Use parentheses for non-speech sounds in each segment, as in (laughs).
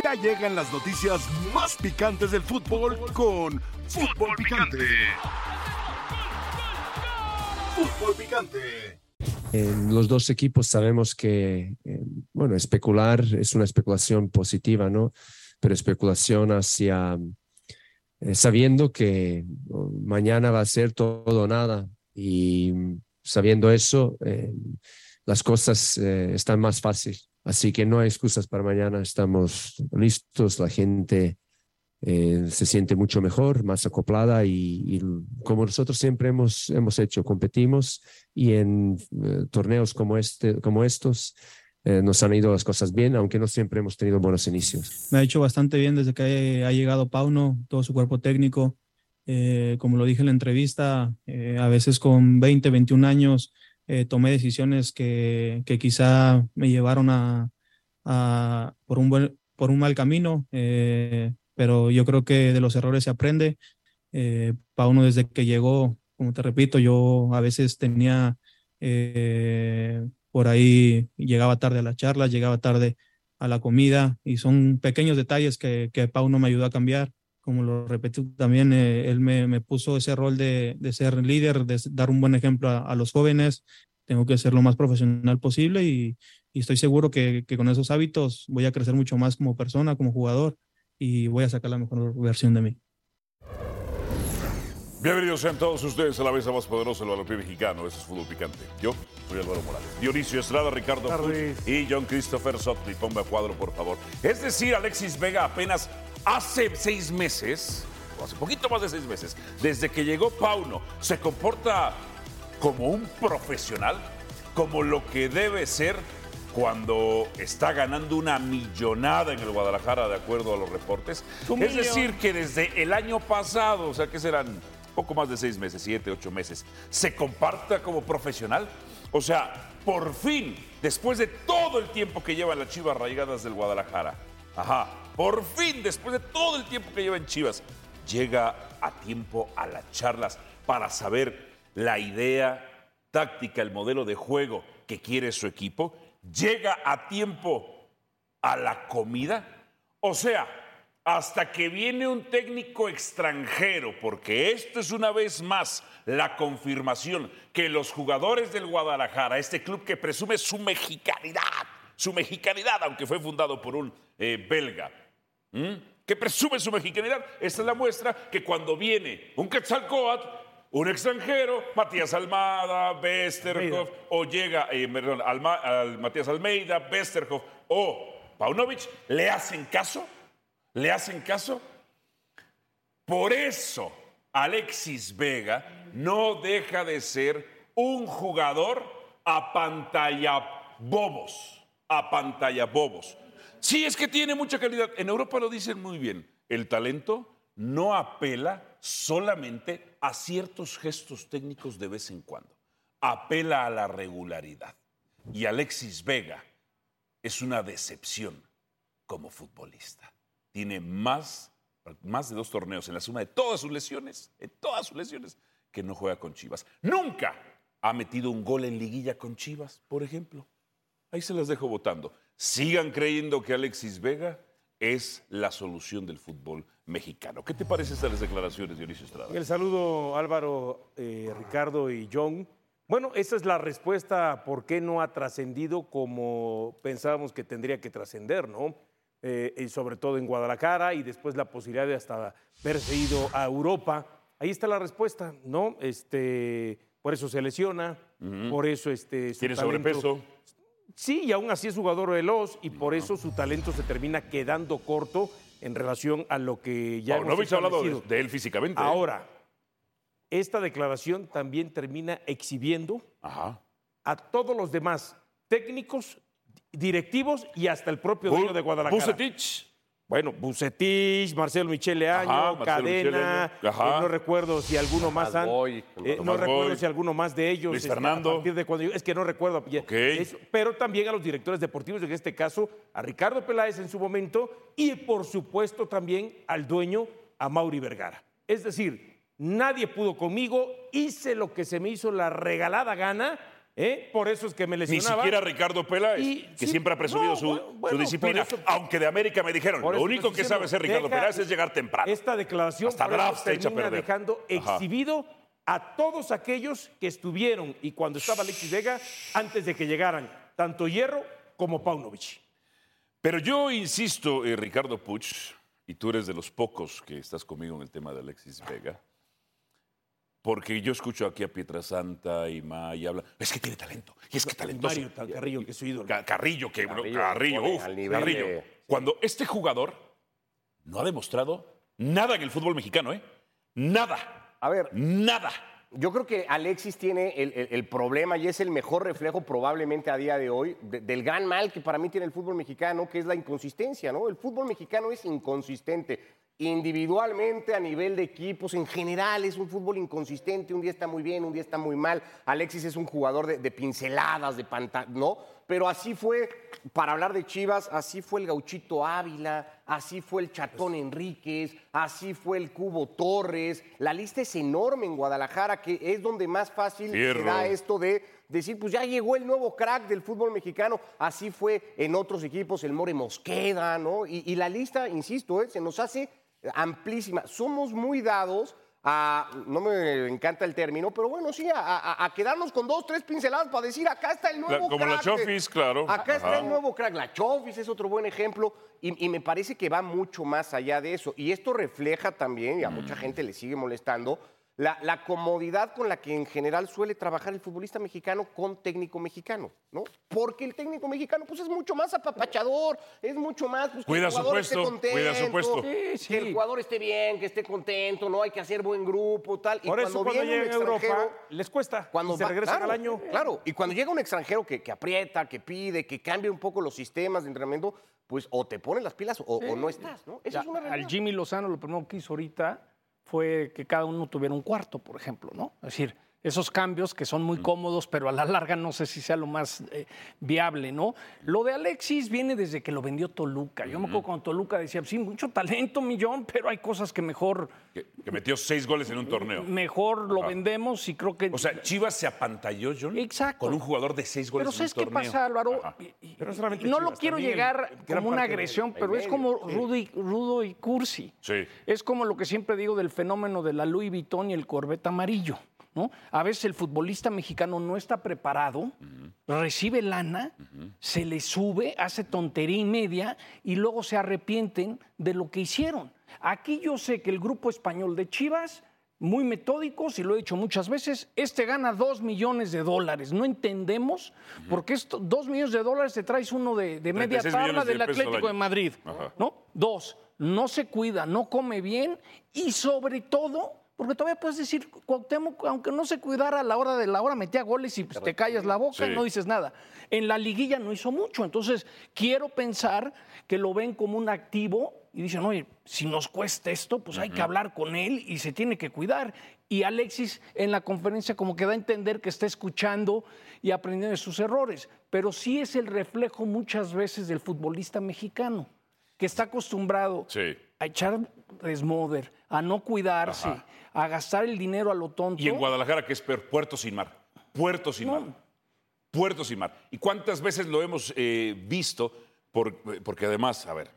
Ya llegan las noticias más picantes del fútbol con Fútbol Picante. Fútbol Picante. Los dos equipos sabemos que, eh, bueno, especular es una especulación positiva, ¿no? Pero especulación hacia, eh, sabiendo que oh, mañana va a ser todo o nada y sabiendo eso, eh, las cosas están más fáciles. Así que no hay excusas para mañana, estamos listos, la gente eh, se siente mucho mejor, más acoplada y, como nosotros siempre hemos, hemos hecho, competimos y en eh, torneos como, este, como estos eh, nos han ido las cosas bien, aunque no siempre hemos tenido buenos inicios. Me ha hecho bastante bien desde que ha llegado Pauno, todo su cuerpo técnico. como lo dije en la entrevista, a veces con 20, 21 años eh, tomé decisiones que, que, quizá me llevaron a, por, un por un mal camino, eh, pero yo creo que de los errores se aprende. Eh, Pauno desde que llegó, como te repito, yo a veces tenía eh, por ahí, llegaba tarde a la charla, llegaba tarde a la comida y son pequeños detalles que, que Pauno me ayudó a cambiar como lo repetí también, eh, él me, me, puso ese rol de, de, ser líder, de dar un buen ejemplo a, a, los jóvenes. Tengo que ser lo más profesional posible y, y estoy seguro que, que, con esos hábitos voy a crecer mucho más como persona, como jugador y voy a sacar la mejor versión de mí. Bienvenidos sean todos ustedes a la mesa más poderosa del balompié mexicano. Este es Fútbol Picante. Yo soy Álvaro Morales. Dionisio Estrada, Ricardo Puig y John Christopher Sotli. Ponme a cuadro, por favor. Es decir, Alexis Vega apenas hace seis meses, o hace poquito más de seis meses, desde que llegó Pauno, se comporta como un profesional, como lo que debe ser cuando está ganando una millonada en el Guadalajara, de acuerdo a los reportes. Es decir, que desde el año pasado, o sea que serán poco más de seis meses, siete, ocho meses, se comparta como profesional. O sea, por fin, después de todo el tiempo que llevan las chivas arraigadas del Guadalajara, ajá, por fin, después de todo el tiempo que lleva en Chivas, llega a tiempo a las charlas para saber la idea táctica, el modelo de juego que quiere su equipo. Llega a tiempo a la comida. O sea, hasta que viene un técnico extranjero, porque esto es una vez más la confirmación que los jugadores del Guadalajara, este club que presume su mexicanidad, su mexicanidad, aunque fue fundado por un eh, belga, ¿Mm? que presume su mexicanidad. Esta es la muestra que cuando viene un Quetzalcoatl, un extranjero, Matías Almada, Westerhoff, o llega, eh, perdón, al Matías Almeida, Westerhoff o Paunovic, ¿le hacen caso? ¿Le hacen caso? Por eso Alexis Vega no deja de ser un jugador a pantalla bobos, a pantalla bobos. Sí, es que tiene mucha calidad. En Europa lo dicen muy bien. El talento no apela solamente a ciertos gestos técnicos de vez en cuando. Apela a la regularidad. Y Alexis Vega es una decepción como futbolista. Tiene más, más de dos torneos en la suma de todas sus lesiones, en todas sus lesiones, que no juega con Chivas. Nunca ha metido un gol en liguilla con Chivas, por ejemplo. Ahí se las dejo votando sigan creyendo que Alexis Vega es la solución del fútbol mexicano. ¿Qué te parecen estas declaraciones, Dionisio Estrada? El saludo, Álvaro, eh, Ricardo y John. Bueno, esa es la respuesta por qué no ha trascendido como pensábamos que tendría que trascender, ¿no? Eh, y sobre todo en Guadalajara y después la posibilidad de hasta verse ido a Europa. Ahí está la respuesta, ¿no? Este, por eso se lesiona, por eso este, tiene sobrepeso. Sí, y aún así es jugador veloz y por eso su talento se termina quedando corto en relación a lo que ya no hemos hablado de, él físicamente. ¿eh? Ahora, esta declaración también termina exhibiendo a todos los demás técnicos, directivos y hasta el propio dueño de Guadalajara. Bueno, Bucetich, Marcelo Michele Año, Cadena, eh, no recuerdo si alguno más han, eh, no recuerdo si alguno más de ellos. Luis este, Fernando. es que no recuerdo. pero también a los directores deportivos, en este caso a Ricardo Peláez en su momento y por supuesto también al dueño, a Mauri Vergara. Es decir, nadie pudo conmigo, hice lo que se me hizo la regalada gana ¿eh? Por eso es que me Ni lesionaba. siquiera Ricardo Peláez, Y- que sí, siempre ha presumido no, su, bueno, su bueno, disciplina. eso- Aunque de América me dijeron, lo único que sabe hacer Ricardo Peláez es llegar temprano. Esta declaración Hasta por eso echa termina dejando Ajá. exhibido a todos aquellos que estuvieron y cuando estaba Alexis Vega antes de que llegaran tanto Hierro como Paunovic. Pero yo insisto, eh, Ricardo Puch, y tú eres de los pocos que estás conmigo en el tema de Alexis Vega, porque yo escucho aquí a Pietrasanta y Ma y habla, es que tiene talento, y es que talentoso. Mario Tan- Carrillo, que es su ídolo. Ca- Carrillo, que Carrillo, Carrillo, uf, al nivel Carrillo. de- Cuando este jugador no ha demostrado nada en el fútbol mexicano, ¿eh? Nada, A ver, nada. Yo creo que Alexis tiene el, el- el problema y es el mejor reflejo probablemente a día de hoy de- del gran mal que para mí tiene el fútbol mexicano, que es la inconsistencia, ¿no? El fútbol mexicano es inconsistente. Individualmente, a nivel de equipos, en general es un fútbol inconsistente. Un día está muy bien, un día está muy mal. Alexis es un jugador de, de pinceladas, de pantalla, ¿no? Pero así fue, para hablar de Chivas, así fue el Gauchito Ávila, así fue el Chatón Enríquez, así fue el Cubo Torres. La lista es enorme en Guadalajara, que es donde más fácil se da esto de decir, pues ya llegó el nuevo crack del fútbol mexicano. Así fue en otros equipos, el More Mosqueda, ¿no? Y, y la lista, insisto, ¿eh? se nos hace amplísima. Somos muy dados a, no me encanta el término, pero bueno, sí, a, a- a quedarnos con dos, tres pinceladas para decir, acá está el nuevo La- como la crack. Chofis, claro. Acá está el nuevo crack. La Chofis es otro buen ejemplo y, y me parece que va mucho más allá de eso. Y esto refleja también, y a Mm. mucha gente le sigue molestando, la, la comodidad con la que en general suele trabajar el futbolista mexicano con técnico mexicano, ¿no? Porque el técnico mexicano pues es mucho más apapachador, es mucho más pues, que Cuida el su jugador esté puesto, contento, cuida su puesto. Sí, que el jugador esté bien, que esté contento, no hay que hacer buen grupo, tal. Y Por eso cuando viene un llegan a Europa extranjero, les cuesta. cuando y se va- regresan claro, al año. Claro, y cuando llega un extranjero que, que aprieta, que pide, que cambia un poco los sistemas de entrenamiento, pues o te ponen las pilas o, o no estás, ¿no? Esa Ya, es una al realidad. Jimmy Lozano lo primero que hizo ahorita fue que cada uno tuviera un cuarto, por ejemplo, ¿no? Es decir, esos cambios que son muy cómodos, pero a la larga no sé si sea lo más eh, viable, ¿no? Lo de Alexis viene desde que lo vendió Toluca. Yo me acuerdo cuando Toluca decía, sí, mucho talento, millón, pero hay cosas que mejor, Que, que metió seis goles en un torneo. mejor lo vendemos y creo que... O sea, Chivas se apantalló, John, Exacto. con un jugador de seis goles Pero en ¿sabes un qué torneo. pasa, Álvaro? Ajá. Y- y- Pero no lo quiero llegar el- como una del- agresión, pero es medio, como sí. rudo y, rudo y cursi. Sí. Es como lo que siempre digo del fenómeno de la Louis Vuitton y el Corvette amarillo. ¿No? A veces el futbolista mexicano no está preparado, recibe lana, se le sube, hace tontería y media y luego se arrepienten de lo que hicieron. Aquí yo sé que el grupo español de Chivas muy metódicos, y lo he dicho muchas veces, este gana dos millones de dólares. No entendemos por qué millones de dólares te traes uno de, de media 36 tabla de del Atlético de. Madrid. Ajá. ¿no? Dos, no se cuida, no come bien y sobre todo, porque todavía puedes decir, Cuauhtémoc, aunque no se cuidara a la hora de la hora, metía goles y pues, te callas la boca Sí. y no dices nada. En la liguilla no hizo mucho, entonces quiero pensar que lo ven como un activo y dicen, oye, si nos cuesta esto, pues hay que hablar con él y se tiene que cuidar. Y Alexis en la conferencia como que da a entender que está escuchando y aprendiendo de sus errores, pero sí es el reflejo muchas veces del futbolista mexicano, que está acostumbrado Sí. a echar desmoder, a no cuidarse, Ajá. a gastar el dinero a lo tonto. Y en Guadalajara, que es peor, Puerto Sin Mar. Puerto Sin No. Mar. Puerto Sin Mar. ¿Y cuántas veces lo hemos eh, visto? Por- porque además, a ver,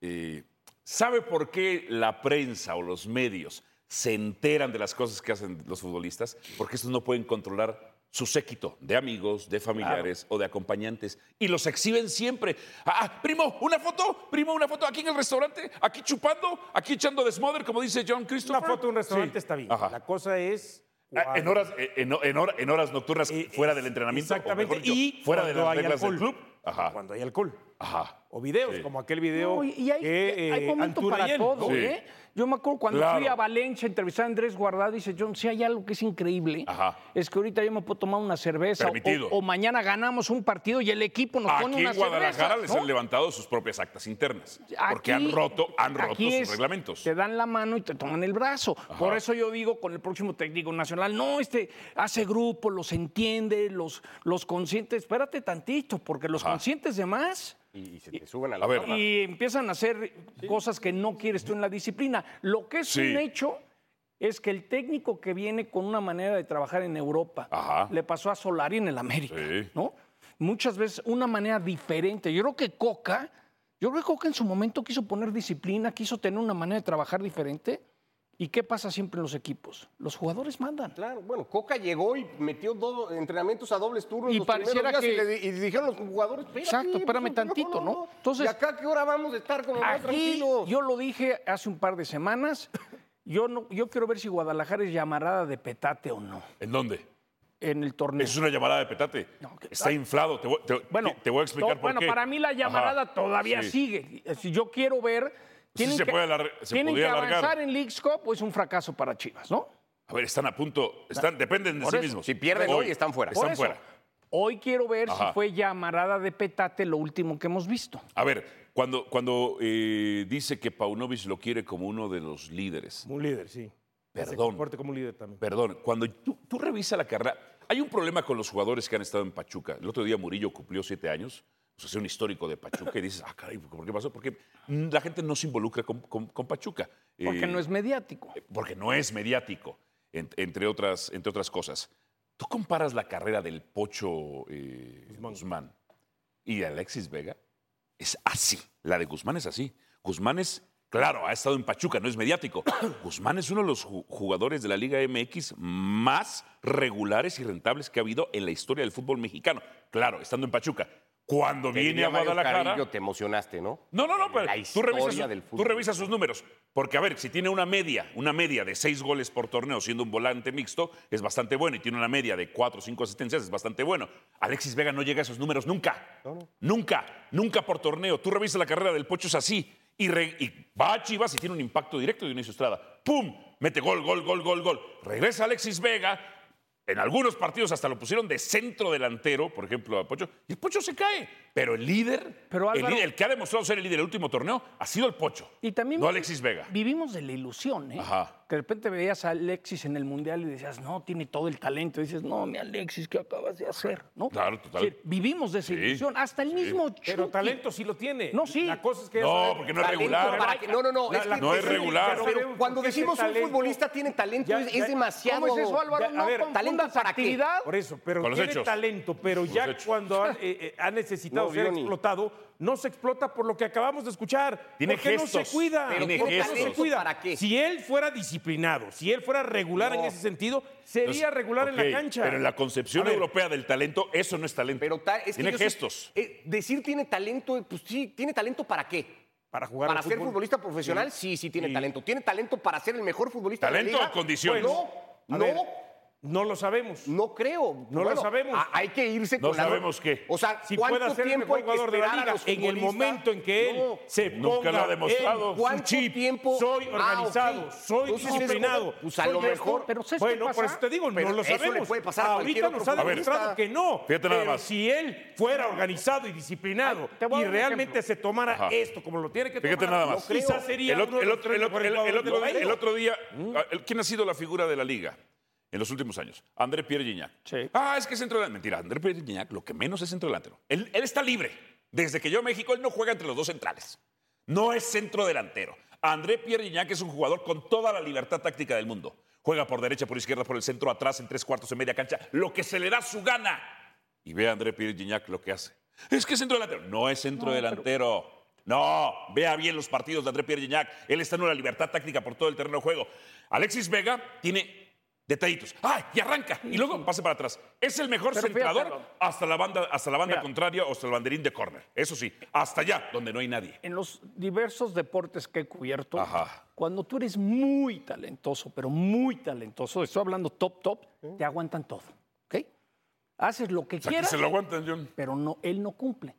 eh, ¿sabe por qué la prensa o los medios se enteran de las cosas que hacen los futbolistas? Porque estos no pueden controlar su séquito de amigos, de familiares o de acompañantes y los exhiben siempre. Ah, primo, una foto, primo, una foto aquí en el restaurante, aquí chupando, aquí echando desmoder, como dice John Christopher. Una foto de un restaurante Sí. está bien. Ajá. La cosa es. Ah, En horas, eh, en, en hora- en horas nocturnas Eh, fuera del entrenamiento. o Exactamente. mejor dicho, y fuera de las reglas del club. Ajá. Cuando hay alcohol. Ajá. O videos, Sí. como aquel video. No, y hay, que, hay eh, momento para y él, todo. ¿eh? Yo me acuerdo cuando Claro. fui a Valencia a entrevistar a Andrés Guardado, dice John, si hay algo que es increíble, Ajá. es que ahorita yo me puedo tomar una cerveza o- Permitido. o, mañana ganamos un partido y el equipo nos pone Aquí una en Guadalajara cerveza, les ¿no? han levantado sus propias actas internas. porque Aquí- han roto, han roto aquí sus es, reglamentos. Te dan la mano y te toman el brazo. Por eso yo digo con el próximo técnico nacional, no, este hace grupo, los entiende, los, los conscientes. Espérate tantito, porque los Ajá. conscientes de más Y, y se te suben a la A ver. y empiezan a hacer cosas que no quieres tú en la disciplina. Lo que es Sí. un hecho es que el técnico que viene con una manera de trabajar en Europa, Ajá. le pasó a Solari en el América, Sí. ¿no? Muchas veces una manera diferente. Yo creo que Coca, yo creo que Coca en su momento quiso poner disciplina, quiso tener una manera de trabajar diferente. ¿Y qué pasa siempre en los equipos? Los jugadores mandan. Claro, bueno, Coca llegó y metió dos entrenamientos a dobles turnos Y los pareciera que- y, le, y dijeron los jugadores, espérate, Exacto, espérame pues, tantito, ¿no? Entonces- ¿y acá qué hora vamos a estar como más Aquí, tranquilos? yo lo dije hace un par de semanas, yo, no, yo quiero ver si Guadalajara es llamarada de petate o no ¿En dónde? en el torneo. Es una llamarada de petate. No, que- Está inflado. Te voy, te- Bueno, te voy a explicar por bueno, qué. para mí la llamarada Ajá. todavía Sí. sigue. Si yo quiero ver. Tienen se que, puede alar- se tienen que podría alargar. avanzar en Leagues Cup, pues un fracaso para Chivas, ¿no? A ver, están a punto. Están, dependen de Por sí eso. mismos. Si pierden hoy, están fuera. Por Están eso, fuera. Hoy quiero ver Ajá. si fue llamarada de petate lo último que hemos visto. A ver, cuando, cuando eh, dice que Paunovic lo quiere como uno de los líderes, un líder, sí. Se Perdón. comporte como un líder también. Perdón, cuando tú, tú revisas la carrera, hay un problema con los jugadores que han estado en Pachuca. El otro día Murillo cumplió siete años, o sea, un histórico de Pachuca, y dices, ah, caray, ¿por qué pasó? Porque la gente no se involucra con, con- con Pachuca. Porque Eh, no es mediático. porque no es mediático, en- entre, otras, entre otras cosas. Tú comparas la carrera del Pocho eh, Guzmán. y de Alexis Vega, es así. La de Guzmán es así. Guzmán es, claro, ha estado en Pachuca, no es mediático. (coughs) Guzmán es uno de los ju- jugadores de la Liga MX más regulares y rentables que ha habido en la historia del fútbol mexicano. Claro, estando en Pachuca. Cuando Te viene a Guadalajara. Te emocionaste, ¿no? No, no, no, pero La tú revisas, su- del tú fútbol. revisas sus números. Porque, a ver, si tiene una media, una media de seis goles por torneo siendo un volante mixto, es bastante bueno. Y tiene una media de cuatro o cinco asistencias, es bastante bueno. Alexis Vega no llega a esos números nunca. Nunca, nunca por torneo. Tú revisas la carrera del Pocho, es así. Y, re- y va a Chivas y tiene un impacto directo de Dionisio Estrada. ¡Pum! Mete gol, gol, gol, gol, gol. Regresa Alexis Vega. En algunos partidos hasta lo pusieron de centro delantero, por ejemplo, a Pocho, y el Pocho se cae. Pero el líder, Pero, el, líder- el que ha demostrado ser el líder del último torneo, ha sido el Pocho. Y también no Alexis Vega. Vivimos de la ilusión, ¿eh? Ajá. Que de repente veías a Alexis en el Mundial y decías, no, tiene todo el talento. Y dices, no, mi Alexis, ¿qué acabas de hacer? ¿No? Claro, total. Vivimos de esa Sí, ilusión. Hasta el mismo Pero Chucky. talento sí lo tiene. No, sí. La cosa es que... No, porque no es regular. para que- no, no, no. La- es la- que- No es regular. Pero, cuando qué decimos un talento- futbolista tiene talento, Ya- es, ya- es demasiado. ¿Cómo es eso, Álvaro? Ya, a no ver, ¿talento para qué? actividad. Por eso, pero tiene hechos. talento, pero ya cuando ha, eh, eh, ha necesitado No, ser explotado, no se explota por lo que acabamos de escuchar. Tiene ¿Por qué no gestos. se cuida? Pero ¿Por tiene qué no se gestos. cuida? ¿Para qué? Si él fuera disciplinado, si él fuera regular en No. ese sentido, sería Entonces, regular en la cancha. Pero en la concepción ver, europea del talento, eso no es talento. Pero ta- es que Tiene sé- gestos. eh, decir tiene talento, pues sí, ¿tiene talento para qué? Para jugar ¿Para al ser fútbol. futbolista profesional? Sí, sí, tiene Sí. talento. ¿Tiene talento para ser el mejor futbolista ¿Talento de la liga? o condiciones? No, A no, ver, no lo sabemos. no creo. No lo sabemos. hay que irse No con la- sabemos qué. O sea, Si ¿cuánto puede ser el tiempo mejor que jugador de la liga en el momento en que él No. se Nunca ponga lo ha demostrado. ¿Cuánto chip, tiempo? soy Ah, organizado, soy Entonces, disciplinado. pues, a lo mejor- pero ¿sabes qué bueno, por eso te digo, Pero no lo eso le sabemos. puede pasar a cualquier Ahorita nos ha demostrado que no. Fíjate nada pero más. si él fuera organizado y disciplinado Ay, y realmente se tomara Ajá. esto como lo tiene que Fíjate tomar, nada más. no quizás sería el, otro, el el el- el el día, el- ¿quién ha sido la figura de la liga en los últimos años? André Pierre Gignac. Sí. Ah, es que es centro delantero. Mentira, André Pierre Gignac lo que menos es centro delantero. Él, él está libre. Desde que yo a México, él no juega entre los dos centrales. No es centro delantero. André Pierre Gignac es un jugador con toda la libertad táctica del mundo. Juega por derecha, por izquierda, por el centro, atrás, en tres cuartos, en media cancha, lo que se le da su gana. Y ve a André Pierre Gignac lo que hace. Es que es centro delantero. No es centro delantero. No, vea bien los partidos de André Pierre Gignac. Él está en una libertad táctica por todo el terreno de juego. Alexis Vega tiene detallitos. ¡Ay! Y arranca. Y luego pasa para atrás. Es el mejor Pero centrador hasta la banda, hasta la banda Mira. contraria o hasta el banderín de córner. Eso sí, hasta allá, donde no hay nadie. En los diversos deportes que he cubierto, Ajá. cuando tú eres muy talentoso, pero muy talentoso, estoy hablando top, top, te aguantan todo. ¿Ok? Haces lo que O sea, que quieras. se lo aguantan, John. pero no, él no cumple.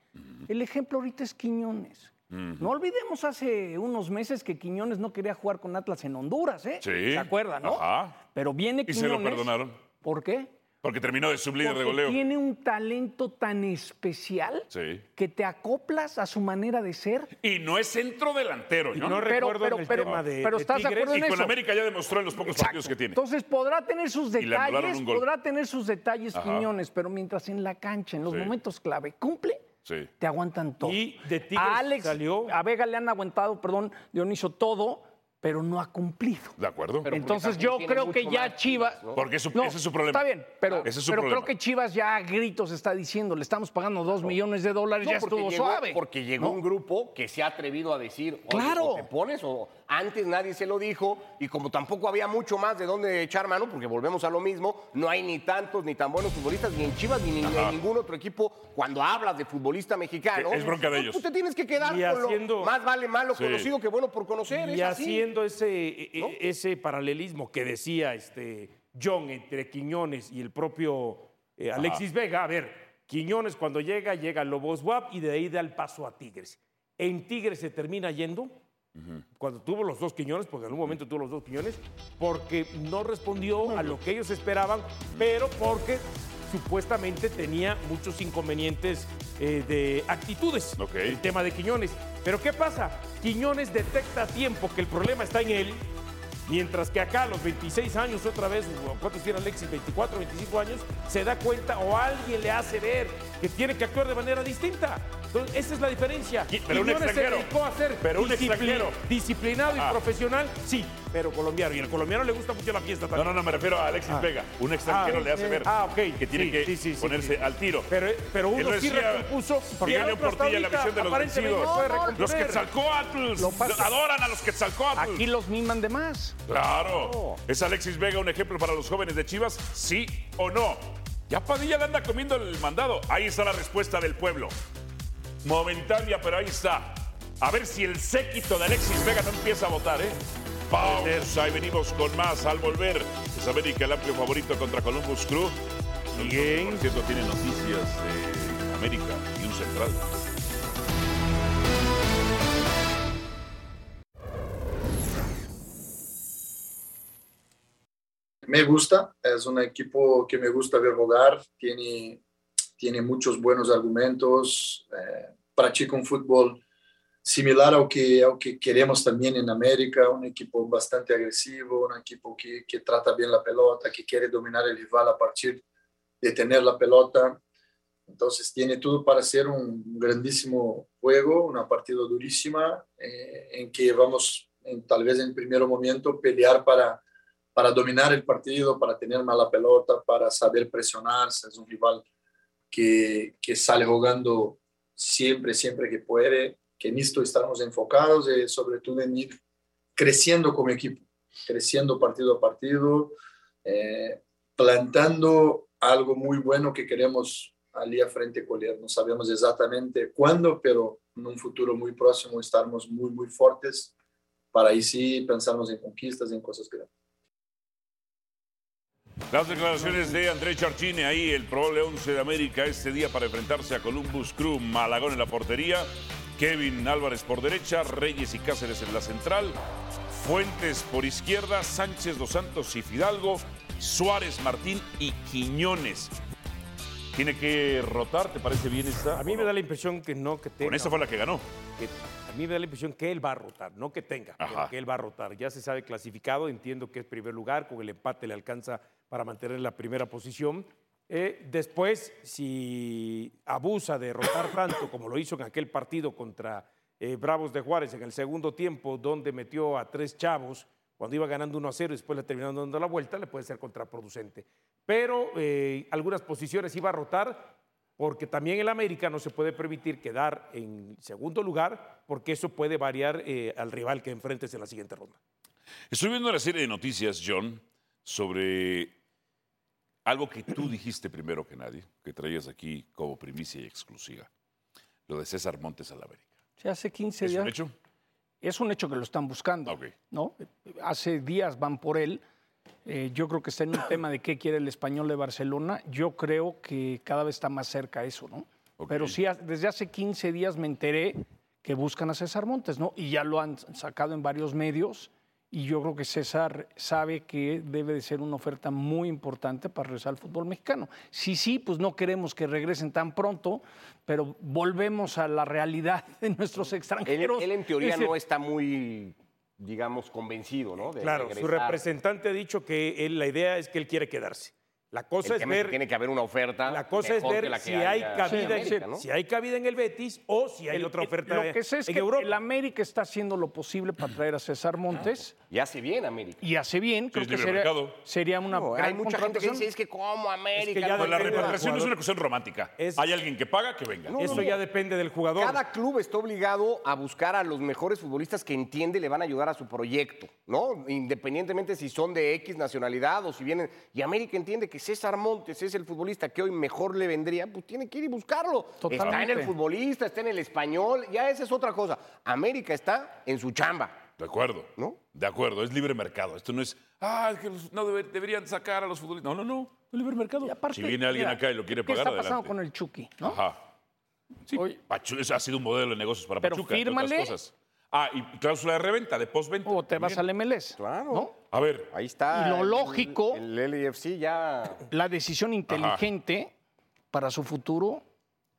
El ejemplo ahorita es Quiñones. No olvidemos hace unos meses que Quiñones no quería jugar con Atlas en Honduras, ¿eh? Sí. ¿Se acuerdan, no? Ajá. Pero viene Y se Quiñones. lo perdonaron. ¿Por qué? Porque terminó de sublíder de goleo. tiene un talento tan especial Sí. que te acoplas a su manera de ser. Y no es centro delantero, Y John. no Pero- recuerdo pero- el pero- tema de, pero de ¿estás de acuerdo y en con eso? América ya demostró en los pocos partidos que tiene. Entonces podrá tener sus detalles, podrá tener sus detalles Ajá. Quiñones, pero mientras en la cancha, en los Sí. momentos clave, cumple, Sí. te aguantan todo. Y de Tigres a Alex, salió- a Vega le han aguantado, perdón, Dionisio, todo, pero no ha cumplido. ¿De acuerdo? Pero- Entonces yo creo que ya Chivas... Chivas, ¿no? Porque eso- No, ese es su problema. Está bien, pero, Ese es su pero problema. creo que Chivas ya a gritos está diciendo, le estamos pagando dos millones de dólares, No, ya porque estuvo llegó, suave. Porque llegó ¿no? un grupo que se ha atrevido a decir, oye, Claro. o te pones o antes nadie se lo dijo y como tampoco había mucho más de dónde echar mano, porque volvemos a lo mismo, no hay ni tantos ni tan buenos futbolistas ni en Chivas ni en ningún otro equipo. Cuando hablas de futbolista mexicano, Es bronca de pues, ellos. Tú te tienes que quedar Y con haciendo- lo más vale malo Sí. conocido que bueno por conocer. Y es así. Haciendo ese, e- e- ese paralelismo que decía este John entre Quiñones y el propio eh, Alexis Vega, a ver, Quiñones cuando llega, llega a Lobos WAP y de ahí da el paso a Tigres. En Tigres se termina yendo, cuando tuvo los dos Quiñones, porque en un momento tuvo los dos Quiñones, porque no respondió a lo que ellos esperaban, pero porque supuestamente tenía muchos inconvenientes eh, de actitudes. El tema de Quiñones. Pero ¿qué pasa? Quiñones detecta a tiempo que el problema está en él, mientras que acá a los 26 años, otra vez, ¿cuántos tiene Alexis? 24, 25 años, se da cuenta o alguien le hace ver que tiene que actuar de manera distinta. Entonces, esa es la diferencia. Qui- pero un Quiñones extranjero. se dedicó a ser Pero un discipli- extranjero. disciplinado y Ah. profesional, sí, pero colombiano. Y al colombiano le gusta mucho la fiesta No, también. no, no, me refiero a Alexis Vega. Un extranjero Ah, le hace eh, ver ah, ok. que tiene Sí, que sí, sí, sí, ponerse sí. al tiro. Pero, pero Él uno sí recompuso. Porque y el León Portilla, la visión de los vencidos. puede Los recomponer. Quetzalcoatls. Lo pasa- Adoran a los Quetzalcoatls. Aquí los miman de más. Claro. ¿Es Alexis Vega un ejemplo para los jóvenes de Chivas? ¿Sí o no? Ya Padilla le anda comiendo el mandado. Ahí está la respuesta del pueblo. Momentánea, pero ahí está. A ver si el séquito de Alexis Vega no empieza a votar, ¿eh? Pausa y venimos con más al volver. Es América el amplio favorito contra Columbus Crew. Bien. Por cierto, tiene noticias de América y un central. Me gusta, es un equipo que me gusta ver jugar, tiene, tiene muchos buenos argumentos, eh, practica un fútbol similar al que, que queremos también en América, un equipo bastante agresivo, un equipo que, que trata bien la pelota, que quiere dominar el rival a partir de tener la pelota. Entonces tiene todo para ser un grandísimo juego, una partida durísima, eh, en que vamos, en- tal vez en el primer momento, pelear para para dominar el partido, para tener más la pelota, para saber presionarse. Es un rival que, que sale jugando siempre, siempre que puede, que en esto estamos enfocados y sobre todo en ir creciendo como equipo, creciendo partido a partido, eh, plantando algo muy bueno que queremos allí a frente Collier. No sabemos exactamente cuándo, pero en un futuro muy próximo estaremos muy, muy fuertes para ahí sí pensarnos en conquistas, en cosas grandes. Las declaraciones de André Charchine, ahí el probable 11 de América este día para enfrentarse a Columbus Crew, Malagón en la portería, Kevin Álvarez por derecha, Reyes y Cáceres en la central, Fuentes por izquierda, Sánchez, Dos Santos y Fidalgo, Suárez, Martín y Quiñones. Tiene que rotar, ¿te parece bien esta? A mí me da la impresión que no, que tenga. Con esta fue la que ganó. que- a mí me da la impresión que él va a rotar, no que tenga, pero que él va a rotar. Ya se sabe clasificado, entiendo que es primer lugar, con el empate le alcanza para mantener la primera posición. Eh, después, si abusa de rotar tanto como lo hizo en aquel partido contra eh, Bravos de Juárez en el segundo tiempo, donde metió a tres chavos cuando iba ganando 1 a 0 y después le terminaron dando la vuelta, le puede ser contraproducente. Pero eh, algunas posiciones iba a rotar porque también el América no se puede permitir quedar en segundo lugar, porque eso puede variar al rival que enfrentes en la siguiente ronda. Estoy viendo una serie de noticias, John, sobre algo que tú dijiste primero que nadie, que traías aquí como primicia y exclusiva. Lo de César Montes al América. Sí, hace 15 ¿Es días. un hecho? Es un hecho que lo están buscando. ¿no? Hace días van por él. Eh, yo creo que está en un tema de qué quiere el español de Barcelona. Yo creo que cada vez está más cerca eso, ¿no? Pero sí, desde hace 15 días me enteré que buscan a César Montes, ¿no? Y ya lo han sacado en varios medios. Y yo creo que César sabe que debe de ser una oferta muy importante para regresar al fútbol mexicano. Sí, sí, pues no queremos que regresen tan pronto, pero volvemos a la realidad de nuestros extranjeros. él en teoría Es no está muy, digamos, convencido, ¿no? De Claro, su regresar. representante ha dicho que él, la idea es que él quiere quedarse, La cosa El es es que ver tiene que haber una oferta. La cosa es mejor que ver la que si hay, cabida, en América, ¿no? si hay cabida en el Betis o si hay El- otra el- oferta Lo que sé es en que Europa. el América está haciendo lo posible para traer a César Montes Y hace bien América. y hace bien. Creo es que sería, sería una No, gran hay mucha gente que dice, es que como América. ya no Pues la repatriación es jugador. una cuestión romántica. Es- Hay alguien que paga, que venga. Eso ya depende del jugador. Cada club está obligado a buscar a los mejores futbolistas que entiende le van a ayudar a su proyecto, ¿no? Independientemente si son de X nacionalidad o si vienen. Y América entiende que César Montes es el futbolista que hoy mejor le vendría, pues tiene que ir y buscarlo. Está en Totalmente. el futbolista, está en el español, ya esa es otra cosa. América está en su chamba. De acuerdo. ¿No? De acuerdo, es libre mercado. Esto no es, ah, es que los- no debe- deberían sacar a los futbolistas. No, no, no, es libre mercado. Y aparte, si viene alguien mira, acá y lo quiere ¿Qué pagar, está pasando adelante. con el Chucky? ¿no? Ajá. Sí, eso ha sido un modelo de negocios para Pero Pachuca, entre otras fírmale. cosas. Ah, y cláusula de reventa, de postventa. O te vas al MLS. Claro. ¿no? A ver, Ahí está. Y lo el- lógico- El, LAFC ya. La decisión inteligente para su futuro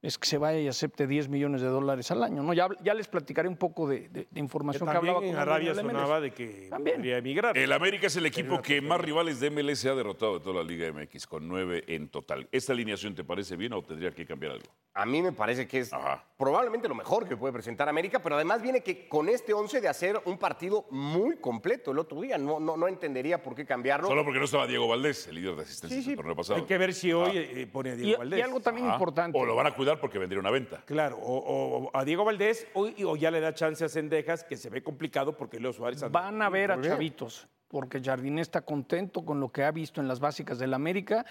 es que se vaya y acepte 10 millones de dólares al año. ¿no? Ya, ya les platicaré un poco de, de- de Que información que, también hablaba en con Arabia del MLS. sonaba de que También. podría emigrar. el América es el equipo que más rivales de MLS ha derrotado de toda la Liga MX, con nueve en total. ¿Esta alineación te parece bien o tendría que cambiar algo? A mí me parece que es Ajá. probablemente lo mejor que puede presentar América, pero además viene que con este 11 de hacer un partido muy completo el otro día. No, no, no entendería por qué cambiarlo. Solo porque no estaba Diego Valdés, el líder de asistencia Sí, sí. del torneo pasado. Hay que ver si hoy eh, pone a Y, Diego y Valdés. algo también Ajá. importante. O lo van a cuidar porque vendría una venta. Claro, o, a Diego Valdés o, o ya le da chance a Sendejas, que se ve complicado porque Leo Suárez anda- Van a ver a chavitos, porque Jardiné está contento con lo que ha visto en las básicas del América.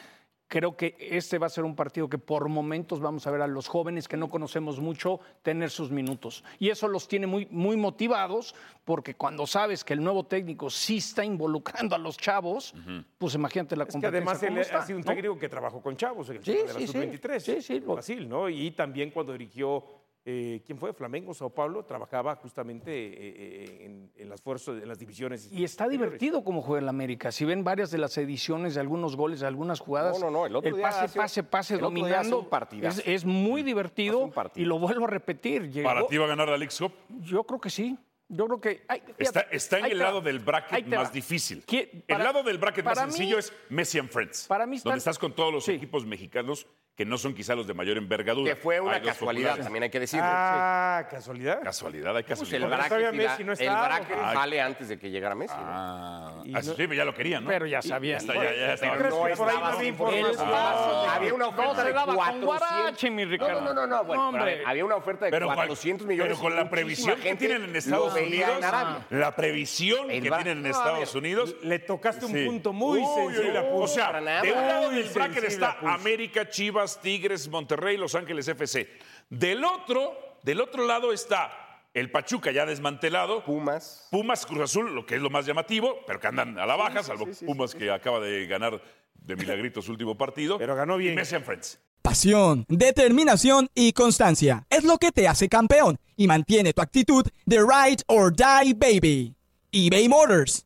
Creo que este va a ser un partido que por momentos vamos a ver a los jóvenes que no conocemos mucho tener sus minutos. Y eso los tiene muy, muy motivados, porque cuando sabes que el nuevo técnico sí está involucrando a los chavos, pues imagínate la Es que competencia. además él ha sido un ¿no? técnico que trabajó con chavos en el Sí, de la sí, sí. sub-23. Sí, sí, lo- Brasil, ¿no? Y también cuando dirigió, eh, ¿quién fue? Flamengo, Sao Paulo, trabajaba justamente eh, eh, en, en las fuerzas, en las divisiones. Y está divertido como juega el América. Si ven varias de las ediciones de algunos goles, de algunas jugadas, No, no, no, el otro día pase, hace pase, pase, el otro día hace dominando, un partidazo. es, es muy divertido un partido. y lo vuelvo a repetir. Llegó- ¿Para ti va a ganar la League Cup? Yo creo que sí. Yo creo que... ay, fíjate, Está, está en el va. lado del bracket más difícil. ¿Qué- el lado del bracket más mí- sencillo es Messi and Friends. para mí están- donde estás con todos los Sí. equipos mexicanos que no son quizá los de mayor envergadura. que fue una Hay casualidad, populares. también hay que decirlo. Ah, casualidad. Casualidad, hay Pues casualidad. el bracket, Messi no el bracket ¿o qué? sale antes de que llegara Messi. Ah, ah, no- sí, ya lo querían, ¿no? Pero ya sabía. Está, ya, ya estaba. crees no por ahí no había información? Una no oferta de daba con 400. guarache, mi Ricardo. No, no, no, no, bueno, hombre. pero había una oferta de Pero, cual- 400 millones. pero con la previsión que tienen en Estados Unidos, en la previsión que tienen en Estados Unidos, Le tocaste un punto muy Uy, sensible. O sea, de un lado del bracket está. América, Chivas, Tigres, Monterrey, Los Ángeles FC. Del otro, del otro lado está el Pachuca ya desmantelado. Pumas. Pumas, Cruz Azul, lo que es lo más llamativo, pero que andan a la baja, salvo Pumas que acaba de ganar de milagrito su último partido. Pero ganó bien. Y Messi and Friends. Pasión, determinación y constancia es lo que te hace campeón y mantiene tu actitud de ride or die baby. eBay Motors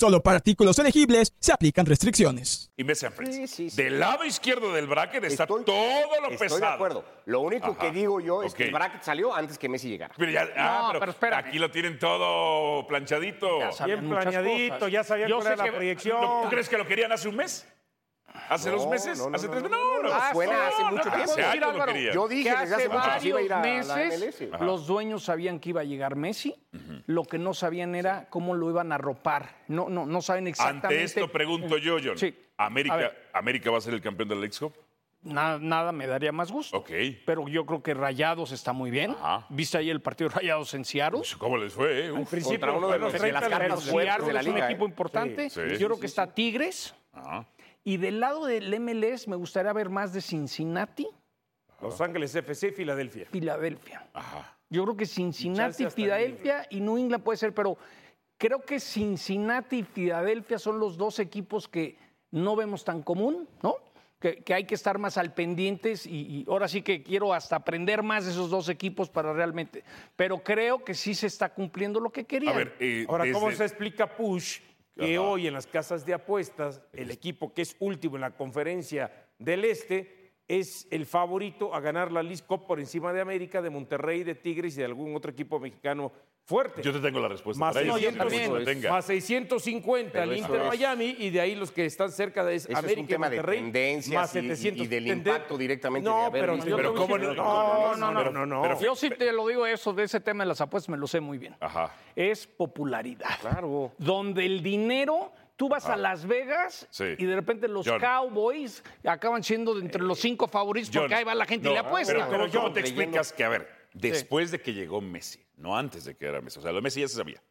Solo para artículos elegibles se aplican restricciones. Y Friends. Sí, sí, sí. Del lado izquierdo del bracket está Estoy- todo lo Estoy pesado. de acuerdo. Lo único Ajá. que digo yo es que Ok. el bracket salió antes que Messi llegara. Pero ya, ah, pero, pero espérame. aquí lo tienen todo planchadito. Ya Bien planeadito, cosas. ya sabían Yo cuál era la que- proyección. ¿Tú crees que lo querían hace un mes? ¿Hace No, dos meses? no, no, ¿Hace tres no, meses? no, no, no, suena hace mucho tiempo. Años lo. Yo dije que desde hace iba a ir a varios la meses MLS. los dueños sabían que iba a llegar Messi, lo que no sabían era cómo lo iban a ropar. No, no, no saben exactamente. Ante esto pregunto yo, John. Sí. ¿América, ver. ¿América va a ser el campeón de la League Cup? Nada, nada me daría más gusto. Ok. Pero yo creo que Rayados está muy bien. Ajá. ¿Viste ahí el partido de Rayados en Seattle? Pues, ¿Cómo les fue? eh? Al principio contra uno de los- de 30 las la cartas posición. fuertes Seattle de la es un liga, equipo ¿eh? importante. Sí, sí, yo creo que está Tigres. Ajá. Y del lado del MLS me gustaría ver más de Cincinnati, Los Ángeles FC, Filadelfia. Filadelfia. Ajá. Yo creo que Cincinnati, Filadelfia y New England puede ser, pero creo que Cincinnati y Filadelfia son los dos equipos que no vemos tan común, ¿no? Que, que hay que estar más al pendientes y, y ahora sí que quiero hasta aprender más de esos dos equipos para realmente. Pero creo que sí se está cumpliendo lo que querían. A ver, eh, Ahora, ¿cómo se explica Push que Ajá. hoy en las casas de apuestas el equipo que es último en la conferencia del Este es el favorito a ganar la League Cup por encima de América, de Monterrey, de Tigres y de algún otro equipo mexicano fuerte? Yo te tengo la respuesta. Más para ello, 600, siempre cuando también. tenga. más 650 Pero el Inter es- Miami y de ahí los que están cerca de Eso es América un y tema de tendencias más y- y- 700. y del Tende- impacto directamente de No, haber pero, visto- yo Pero te ¿cómo no? no, no, no, Pero- no, no. pero- Yo sí te lo digo eso, de ese tema de las apuestas me lo sé muy bien. Ajá. Es popularidad. Claro. Donde el dinero, tú vas a Las Vegas Sí. y de repente los John. Cowboys acaban siendo de entre los cinco favoritos porque John, ahí va la gente no, y le apuesta. Pero, pero ¿cómo te Leyendo. explicas que, a ver, después de que llegó Messi, no antes de que era Messi, o sea, lo Messi ya se sabía,